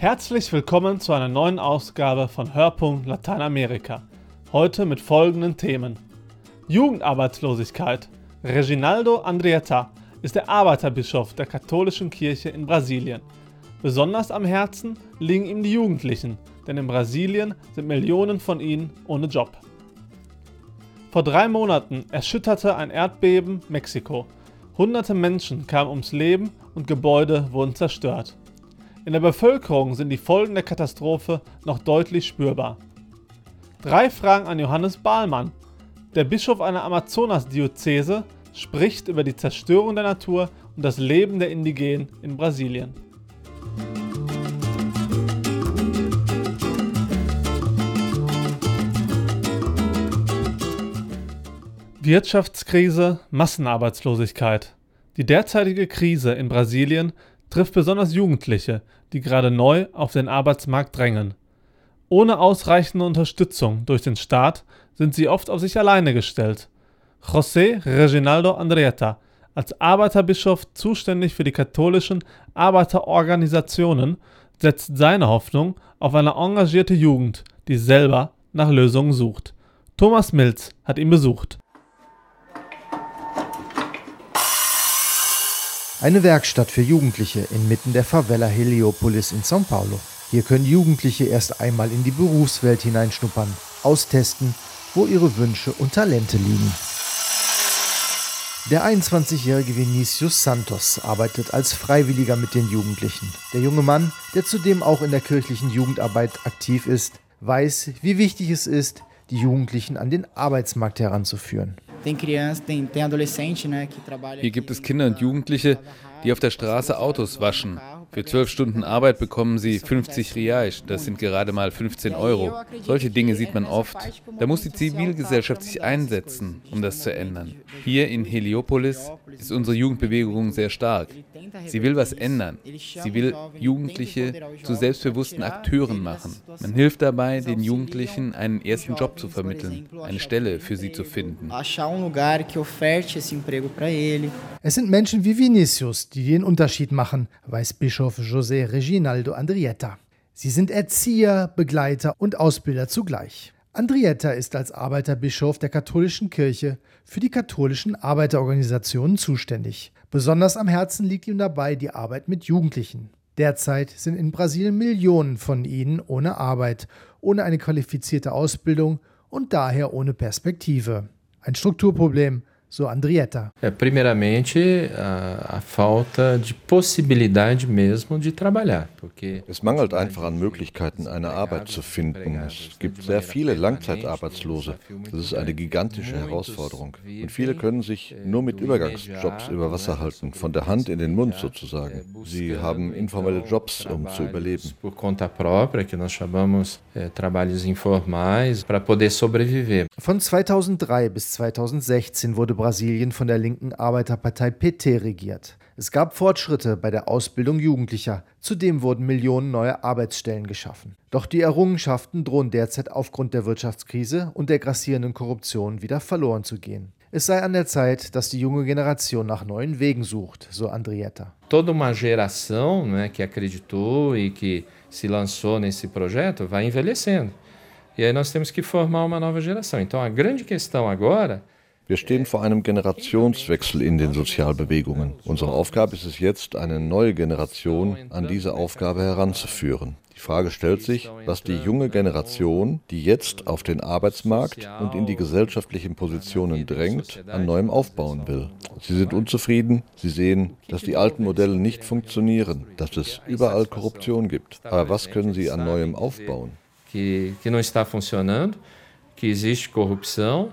Herzlich willkommen zu einer neuen Ausgabe von Hörpunkt Lateinamerika. Heute mit folgenden Themen: Jugendarbeitslosigkeit. Reginaldo Andrietta ist der Arbeiterbischof der katholischen Kirche in Brasilien. Besonders am Herzen liegen ihm die Jugendlichen, denn in Brasilien sind Millionen von ihnen ohne Job. Vor drei Monaten erschütterte ein Erdbeben Mexiko. Hunderte Menschen kamen ums Leben und Gebäude wurden zerstört. In der Bevölkerung sind die Folgen der Katastrophe noch deutlich spürbar. Drei Fragen an Johannes Bahlmann. Der Bischof einer Amazonas-Diözese spricht über die Zerstörung der Natur und das Leben der Indigenen in Brasilien. Wirtschaftskrise, Massenarbeitslosigkeit. Die derzeitige Krise in Brasilien trifft besonders Jugendliche, die gerade neu auf den Arbeitsmarkt drängen. Ohne ausreichende Unterstützung durch den Staat sind sie oft auf sich alleine gestellt. José Reginaldo Andrietta, als Arbeiterbischof zuständig für die katholischen Arbeiterorganisationen, setzt seine Hoffnung auf eine engagierte Jugend, die selber nach Lösungen sucht. Thomas Milz hat ihn besucht. Eine Werkstatt für Jugendliche inmitten der Favela Heliopolis in São Paulo. Hier können Jugendliche erst einmal in die Berufswelt hineinschnuppern, austesten, wo ihre Wünsche und Talente liegen. Der 21-jährige Vinicius Santos arbeitet als Freiwilliger mit den Jugendlichen. Der junge Mann, der zudem auch in der kirchlichen Jugendarbeit aktiv ist, weiß, wie wichtig es ist, die Jugendlichen an den Arbeitsmarkt heranzuführen. Hier gibt es Kinder und Jugendliche, die auf der Straße Autos waschen. Für zwölf Stunden Arbeit bekommen sie 50 Reais, das sind gerade mal 15 Euro. Solche Dinge sieht man oft. Da muss die Zivilgesellschaft sich einsetzen, um das zu ändern. Hier in Heliopolis ist unsere Jugendbewegung sehr stark. Sie will was ändern. Sie will Jugendliche zu selbstbewussten Akteuren machen. Man hilft dabei, den Jugendlichen einen ersten Job zu vermitteln, eine Stelle für sie zu finden. Es sind Menschen wie Vinicius, die den Unterschied machen, weiß Bischof José Reginaldo Andrietta. Sie sind Erzieher, Begleiter und Ausbilder zugleich. Andrietta ist als Arbeiterbischof der katholischen Kirche für die katholischen Arbeiterorganisationen zuständig. Besonders am Herzen liegt ihm dabei die Arbeit mit Jugendlichen. Derzeit sind in Brasilien Millionen von ihnen ohne Arbeit, ohne eine qualifizierte Ausbildung und daher ohne Perspektive. Ein Strukturproblem, so Andrietta. É, primeiramente, a, a, falta de possibilidade mesmo de trabalhar. Porque es mangelt einfach an Möglichkeiten, eine Arbeit zu finden. Es gibt sehr viele Langzeitarbeitslose. Das ist eine gigantische Herausforderung. Und viele können sich nur mit Übergangsjobs über Wasser halten, von der Hand in den Mund sozusagen. Sie haben informelle Jobs, um zu überleben. Por conta própria, que nós chamamos trabalhos informais, para poder sobreviver. Von 2003 bis 2016 wurde Brasilien von der linken Arbeiterpartei PT regiert. Es gab Fortschritte bei der Ausbildung Jugendlicher, zudem wurden Millionen neue Arbeitsstellen geschaffen. Doch die Errungenschaften drohen derzeit aufgrund der Wirtschaftskrise und der grassierenden Korruption wieder verloren zu gehen. Es sei an der Zeit, dass die junge Generation nach neuen Wegen sucht, so Andrietta. Toda uma geração né, que acreditou e que se lançou nesse projeto vai envelhecendo. E aí nós temos que formar uma nova geração. Então a grande questão agora wir stehen vor einem Generationswechsel in den Sozialbewegungen. Unsere Aufgabe ist es jetzt, eine neue Generation an diese Aufgabe heranzuführen. Die Frage stellt sich, was die junge Generation, die jetzt auf den Arbeitsmarkt und in die gesellschaftlichen Positionen drängt, an neuem aufbauen will. Sie sind unzufrieden, sie sehen, dass die alten Modelle nicht funktionieren, dass es überall Korruption gibt. Aber was können sie an neuem aufbauen? Que, que não está funcionando, que existe corrupção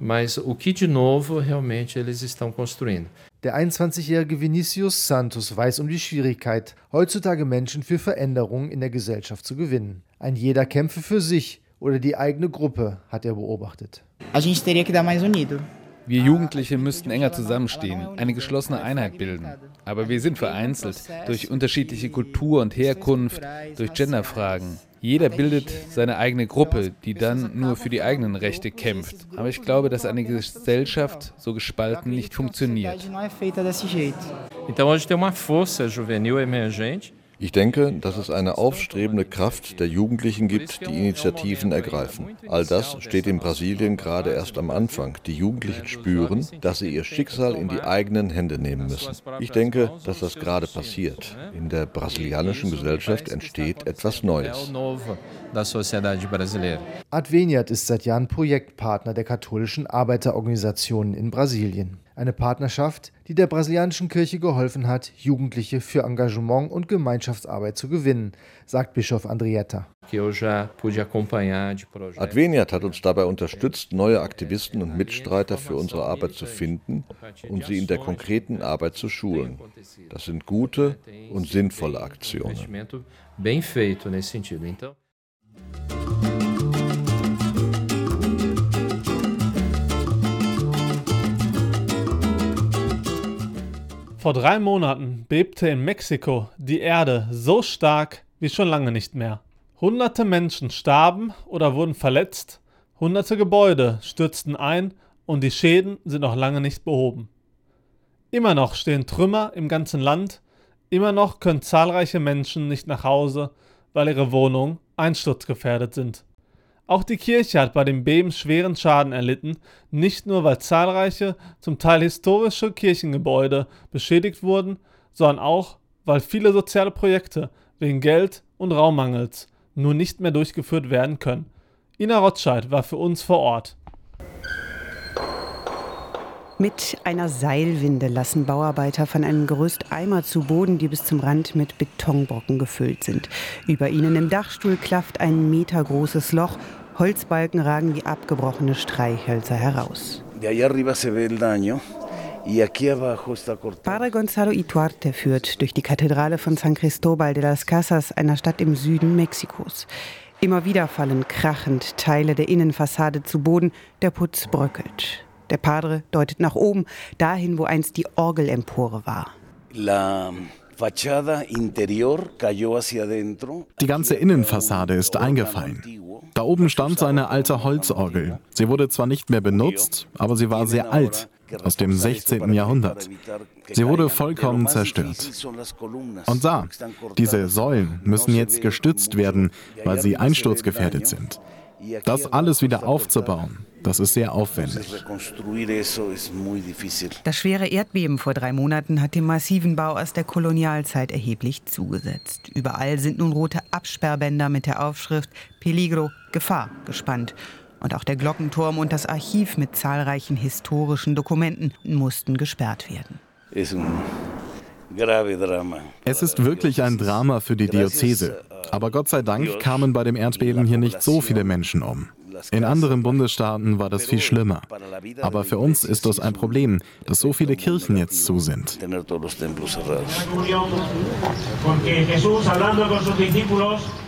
mas o que de novo realmente eles estão construindo. Der 21-jährige Vinicius Santos weiß um die Schwierigkeit, heutzutage Menschen für Veränderungen in der Gesellschaft zu gewinnen. Ein jeder kämpfe für sich oder die eigene Gruppe, hat er beobachtet. A gente teria que dar mais unido. Wir Jugendliche müssten enger zusammenstehen, eine geschlossene Einheit bilden. Aber wir sind vereinzelt durch unterschiedliche Kultur und Herkunft, durch Genderfragen. Jeder bildet seine eigene Gruppe, die dann nur für die eigenen Rechte kämpft. Aber ich glaube, dass eine Gesellschaft so gespalten nicht funktioniert. Então hoje tem uma força juvenil emergente Ich denke, dass es eine aufstrebende Kraft der Jugendlichen gibt, die Initiativen ergreifen. All das steht in Brasilien gerade erst am Anfang. Die Jugendlichen spüren, dass sie ihr Schicksal in die eigenen Hände nehmen müssen. Ich denke, dass das gerade passiert. In der brasilianischen Gesellschaft entsteht etwas Neues. Adveniat ist seit Jahren Projektpartner der katholischen Arbeiterorganisationen in Brasilien. Eine Partnerschaft, die der brasilianischen Kirche geholfen hat, Jugendliche für Engagement und Gemeinschaftsarbeit zu gewinnen, sagt Bischof Andrietta. Adveniat hat uns dabei unterstützt, neue Aktivisten und Mitstreiter für unsere Arbeit zu finden und sie in der konkreten Arbeit zu schulen. Das sind gute und sinnvolle Aktionen. Vor drei Monaten bebte in Mexiko die Erde so stark wie schon lange nicht mehr. Hunderte Menschen starben oder wurden verletzt, hunderte Gebäude stürzten ein und die Schäden sind noch lange nicht behoben. Immer noch stehen Trümmer im ganzen Land, immer noch können zahlreiche Menschen nicht nach Hause, weil ihre Wohnungen einsturzgefährdet sind. Auch die Kirche hat bei dem Beben schweren Schaden erlitten, nicht nur weil zahlreiche, zum Teil historische Kirchengebäude beschädigt wurden, sondern auch, weil viele soziale Projekte wegen Geld und Raummangels nur nicht mehr durchgeführt werden können. Ina Rotscheid war für uns vor Ort. Mit einer Seilwinde lassen Bauarbeiter von einem Gerüst Eimer zu Boden, die bis zum Rand mit Betonbrocken gefüllt sind. Über ihnen im Dachstuhl klafft ein metergroßes Loch. Holzbalken ragen wie abgebrochene Streichhölzer heraus. Padre Gonzalo Ituarte führt durch die Kathedrale von San Cristobal de las Casas, einer Stadt im Süden Mexikos. Immer wieder fallen krachend Teile der Innenfassade zu Boden, der Putz bröckelt. Der Padre deutet nach oben, dahin, wo einst die Orgelempore war. Die ganze Innenfassade ist eingefallen. Da oben stand seine alte Holzorgel. Sie wurde zwar nicht mehr benutzt, aber sie war sehr alt, aus dem 16. Jahrhundert. Sie wurde vollkommen zerstört. Und da, diese Säulen müssen jetzt gestützt werden, weil sie einsturzgefährdet sind. Das alles wieder aufzubauen, das ist sehr aufwendig. Das schwere Erdbeben vor drei Monaten hat dem massiven Bau aus der Kolonialzeit erheblich zugesetzt. Überall sind nun rote Absperrbänder mit der Aufschrift Peligro, Gefahr gespannt. Und auch der Glockenturm und das Archiv mit zahlreichen historischen Dokumenten mussten gesperrt werden. Es ist wirklich ein Drama für die Diözese. Aber Gott sei Dank kamen bei dem Erdbeben hier nicht so viele Menschen um. In anderen Bundesstaaten war das viel schlimmer. Aber für uns ist das ein Problem, dass so viele Kirchen jetzt zu sind.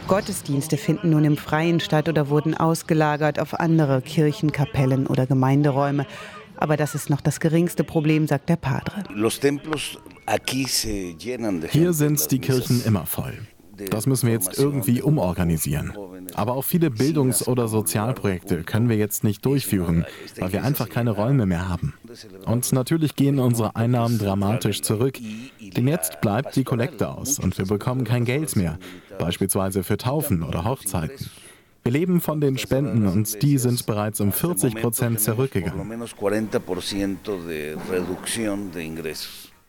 Gottesdienste finden nun im Freien statt oder wurden ausgelagert auf andere Kirchen, Kapellen oder Gemeinderäume. Aber das ist noch das geringste Problem, sagt der Padre. Hier sind die Kirchen immer voll. Das müssen wir jetzt irgendwie umorganisieren. Aber auch viele Bildungs- oder Sozialprojekte können wir jetzt nicht durchführen, weil wir einfach keine Räume mehr haben. Und natürlich gehen unsere Einnahmen dramatisch zurück. Denn jetzt bleibt die Kollekte aus und wir bekommen kein Geld mehr, beispielsweise für Taufen oder Hochzeiten. Wir leben von den Spenden und die sind bereits um 40 Prozent zurückgegangen.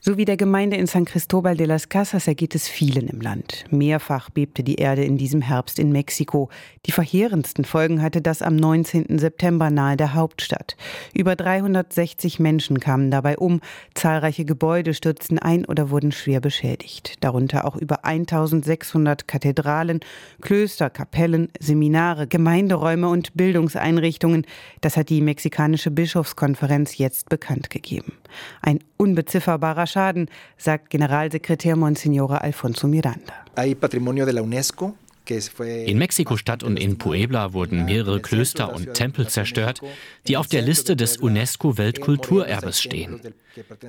So wie der Gemeinde in San Cristobal de las Casas ergeht es vielen im Land. Mehrfach bebte die Erde in diesem Herbst in Mexiko. Die verheerendsten Folgen hatte das am 19. September nahe der Hauptstadt. Über 360 Menschen kamen dabei um, zahlreiche Gebäude stürzten ein oder wurden schwer beschädigt. Darunter auch über 1600 Kathedralen, Klöster, Kapellen, Seminare, Gemeinderäume und Bildungseinrichtungen. Das hat die mexikanische Bischofskonferenz jetzt bekannt gegeben. Ein unbezifferbarer Schaden, sagt Generalsekretär Monsignore Alfonso Miranda. Hay patrimonio de la UNESCO in Mexiko-Stadt und in Puebla wurden mehrere Klöster und Tempel zerstört, die auf der Liste des UNESCO-Weltkulturerbes stehen.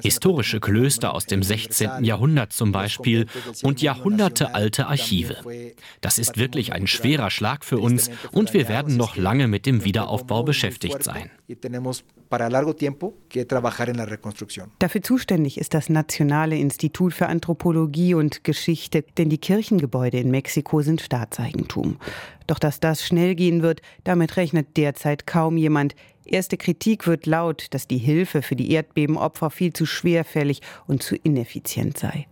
Historische Klöster aus dem 16. Jahrhundert zum Beispiel und jahrhundertealte Archive. Das ist wirklich ein schwerer Schlag für uns und wir werden noch lange mit dem Wiederaufbau beschäftigt sein. Dafür zuständig ist das Nationale Institut für Anthropologie und Geschichte, denn die Kirchengebäude in Mexiko sind Staatseigentum. Doch dass das schnell gehen wird, damit rechnet derzeit kaum jemand. Erste Kritik wird laut, dass die Hilfe für die Erdbebenopfer viel zu schwerfällig und zu ineffizient sei.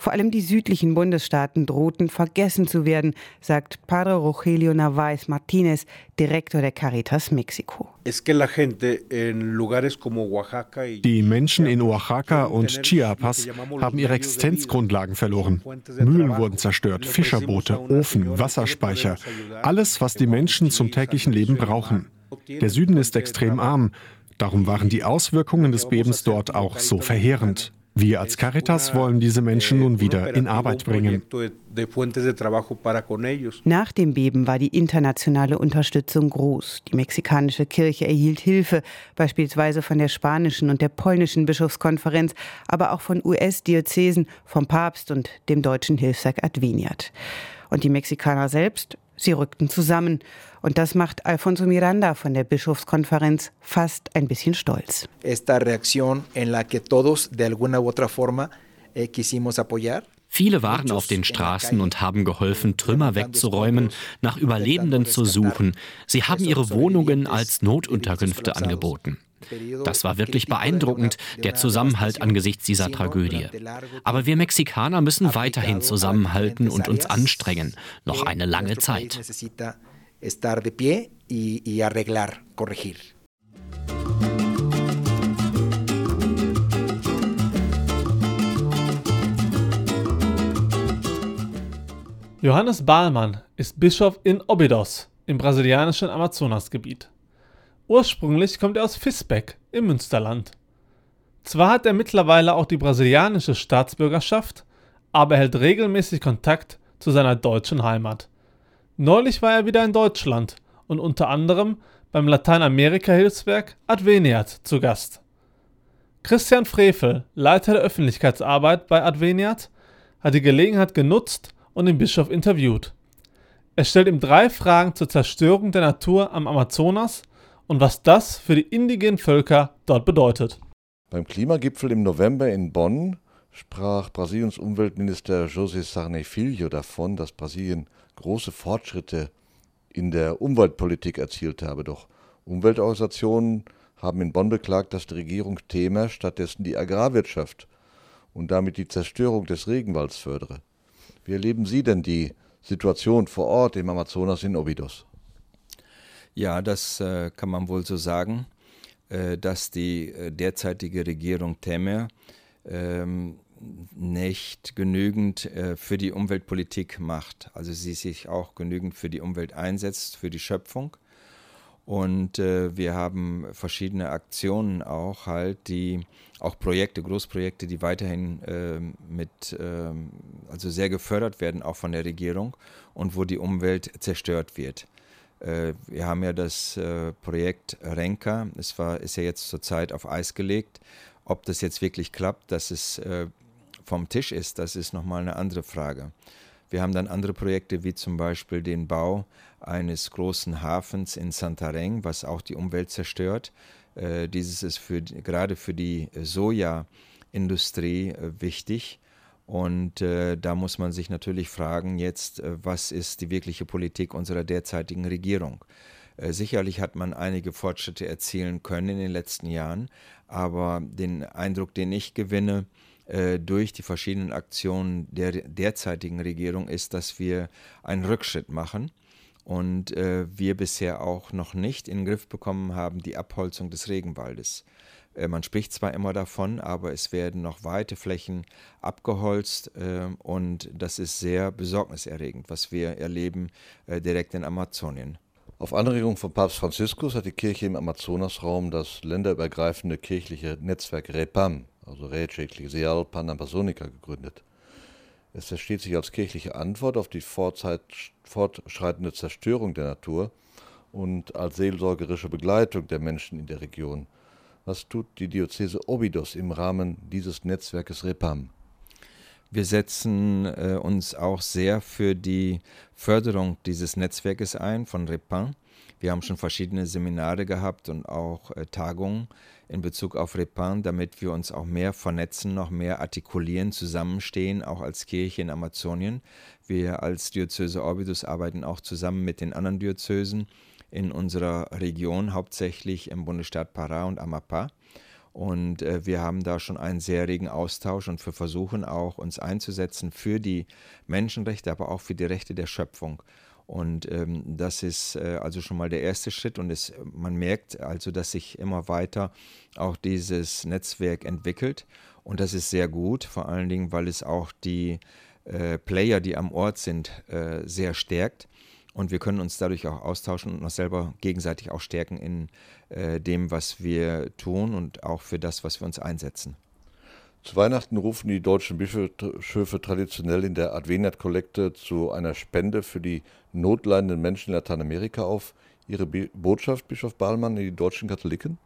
Vor allem die südlichen Bundesstaaten drohten vergessen zu werden, sagt Padre Rogelio Narváez Martínez, Direktor der Caritas Mexiko. Die Menschen in Oaxaca und Chiapas haben ihre Existenzgrundlagen verloren. Mühlen wurden zerstört, Fischerboote, Ofen, Wasserspeicher, alles, was die Menschen zum täglichen Leben brauchen. Der Süden ist extrem arm, darum waren die Auswirkungen des Bebens dort auch so verheerend. Wir als Caritas wollen diese Menschen nun wieder in Arbeit bringen. Nach dem Beben war die internationale Unterstützung groß. Die mexikanische Kirche erhielt Hilfe, beispielsweise von der spanischen und der polnischen Bischofskonferenz, aber auch von US-Diözesen, vom Papst und dem deutschen Hilfswerk Adveniat. Und die Mexikaner selbst Sie rückten zusammen. Und das macht Alfonso Miranda von der Bischofskonferenz fast ein bisschen stolz. Esta reacción en la que todos de alguna u otra forma eh, quisimos apoyar. Viele waren auf den Straßen und haben geholfen, Trümmer wegzuräumen, nach Überlebenden zu suchen. Sie haben ihre Wohnungen als Notunterkünfte angeboten. Das war wirklich beeindruckend, der Zusammenhalt angesichts dieser Tragödie. Aber wir Mexikaner müssen weiterhin zusammenhalten und uns anstrengen, noch eine lange Zeit. Johannes Bahlmann ist Bischof in Obidos im brasilianischen Amazonasgebiet. Ursprünglich kommt er aus Visbeck im Münsterland. Zwar hat er mittlerweile auch die brasilianische Staatsbürgerschaft, aber er hält regelmäßig Kontakt zu seiner deutschen Heimat. Neulich war er wieder in Deutschland und unter anderem beim Lateinamerika-Hilfswerk Adveniat zu Gast. Christian Frevel, Leiter der Öffentlichkeitsarbeit bei Adveniat, hat die Gelegenheit genutzt und den Bischof interviewt. Er stellt ihm drei Fragen zur Zerstörung der Natur am Amazonas und was das für die indigenen Völker dort bedeutet. Beim Klimagipfel im November in Bonn sprach Brasiliens Umweltminister José Sarney Filho davon, dass Brasilien große Fortschritte in der Umweltpolitik erzielt habe. Doch Umweltorganisationen haben in Bonn beklagt, dass die Regierung Thema stattdessen die Agrarwirtschaft und damit die Zerstörung des Regenwalds fördere. Wie erleben Sie denn die Situation vor Ort im Amazonas in Obidos? Ja, das äh, kann man wohl so sagen, äh, dass die äh, derzeitige Regierung Temer ähm, nicht genügend äh, für die Umweltpolitik macht. Also sie sich auch genügend für die Umwelt einsetzt, für die Schöpfung. Und äh, wir haben verschiedene Aktionen auch halt, die auch Projekte, Großprojekte, die weiterhin äh, mit, äh, also sehr gefördert werden, auch von der Regierung und wo die Umwelt zerstört wird. Äh, wir haben ja das äh, Projekt Renka, es war, ist ja jetzt zurzeit auf Eis gelegt. Ob das jetzt wirklich klappt, dass es äh, vom Tisch ist, das ist nochmal eine andere Frage. Wir haben dann andere Projekte wie zum Beispiel den Bau eines großen Hafens in Santarém, was auch die Umwelt zerstört. Dieses ist für, gerade für die Sojaindustrie wichtig. Und äh, da muss man sich natürlich fragen jetzt, äh, was ist die wirkliche Politik unserer derzeitigen Regierung? Äh, sicherlich hat man einige Fortschritte erzielen können in den letzten Jahren, aber den Eindruck, den ich gewinne, äh, durch die verschiedenen Aktionen der derzeitigen Regierung ist, dass wir einen Rückschritt machen und äh, wir bisher auch noch nicht in den Griff bekommen haben die Abholzung des Regenwaldes. Äh, man spricht zwar immer davon, aber es werden noch weite Flächen abgeholzt äh, und das ist sehr besorgniserregend, was wir erleben direkt in Amazonien. Auf Anregung von Papst Franziskus hat die Kirche im Amazonasraum das länderübergreifende kirchliche Netzwerk REPAM, also Rece Ecclesial Panamazonica, gegründet. Es versteht sich als kirchliche Antwort auf die fortschreitende Zerstörung der Natur und als seelsorgerische Begleitung der Menschen in der Region – was tut die Diözese Obidos im Rahmen dieses Netzwerkes REPAM? Wir setzen äh, uns auch sehr für die Förderung dieses Netzwerkes ein von REPAM. Wir haben schon verschiedene Seminare gehabt und auch äh, Tagungen in Bezug auf Repin, damit wir uns auch mehr vernetzen, noch mehr artikulieren, zusammenstehen, auch als Kirche in Amazonien. Wir als Diözese Orbidus arbeiten auch zusammen mit den anderen Diözesen in unserer Region, hauptsächlich im Bundesstaat Pará und Amapá. Und äh, wir haben da schon einen sehr regen Austausch und wir versuchen auch, uns einzusetzen für die Menschenrechte, aber auch für die Rechte der Schöpfung. Und ähm, das ist äh, also schon mal der erste Schritt. Und es, man merkt also, dass sich immer weiter auch dieses Netzwerk entwickelt. Und das ist sehr gut, vor allen Dingen, weil es auch die äh, Player, die am Ort sind, äh, sehr stärkt. Und wir können uns dadurch auch austauschen und uns selber gegenseitig auch stärken in äh, dem, was wir tun und auch für das, was wir uns einsetzen. Zu Weihnachten rufen die deutschen Bischöfe traditionell in der Adveniat-Kollekte zu einer Spende für die notleidenden Menschen in Lateinamerika auf. Ihre Botschaft, Bischof Bahlmann, in die deutschen Katholiken?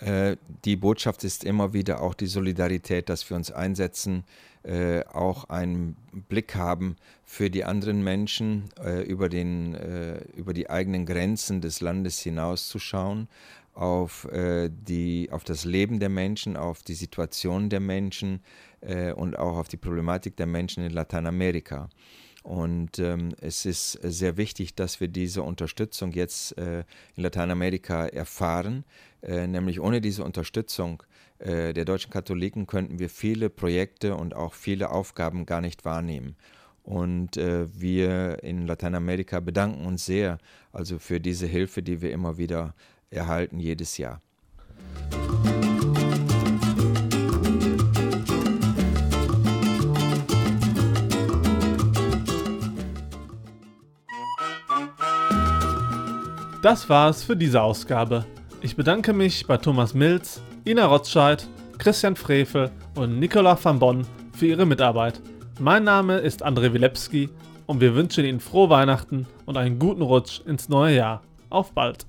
Äh, die Botschaft ist immer wieder auch die Solidarität, dass wir uns einsetzen, äh, auch einen Blick haben für die anderen Menschen, äh, über, den, über die eigenen Grenzen des Landes hinauszuschauen, auf, die, auf das Leben der Menschen, auf die Situation der Menschen und auch auf die Problematik der Menschen in Lateinamerika. Und ähm, es ist sehr wichtig, dass wir diese Unterstützung jetzt äh, in Lateinamerika erfahren. Äh, nämlich ohne diese Unterstützung äh, der deutschen Katholiken könnten wir viele Projekte und auch viele Aufgaben gar nicht wahrnehmen. Und äh, wir in Lateinamerika bedanken uns sehr also für diese Hilfe, die wir immer wieder erhalten jedes Jahr. Das war's für diese Ausgabe. Ich bedanke mich bei Thomas Milz, Ina Rotscheid, Christian Frevel und Nicola van Bonn für ihre Mitarbeit. Mein Name ist André Wilepski und wir wünschen Ihnen frohe Weihnachten und einen guten Rutsch ins neue Jahr. Auf bald!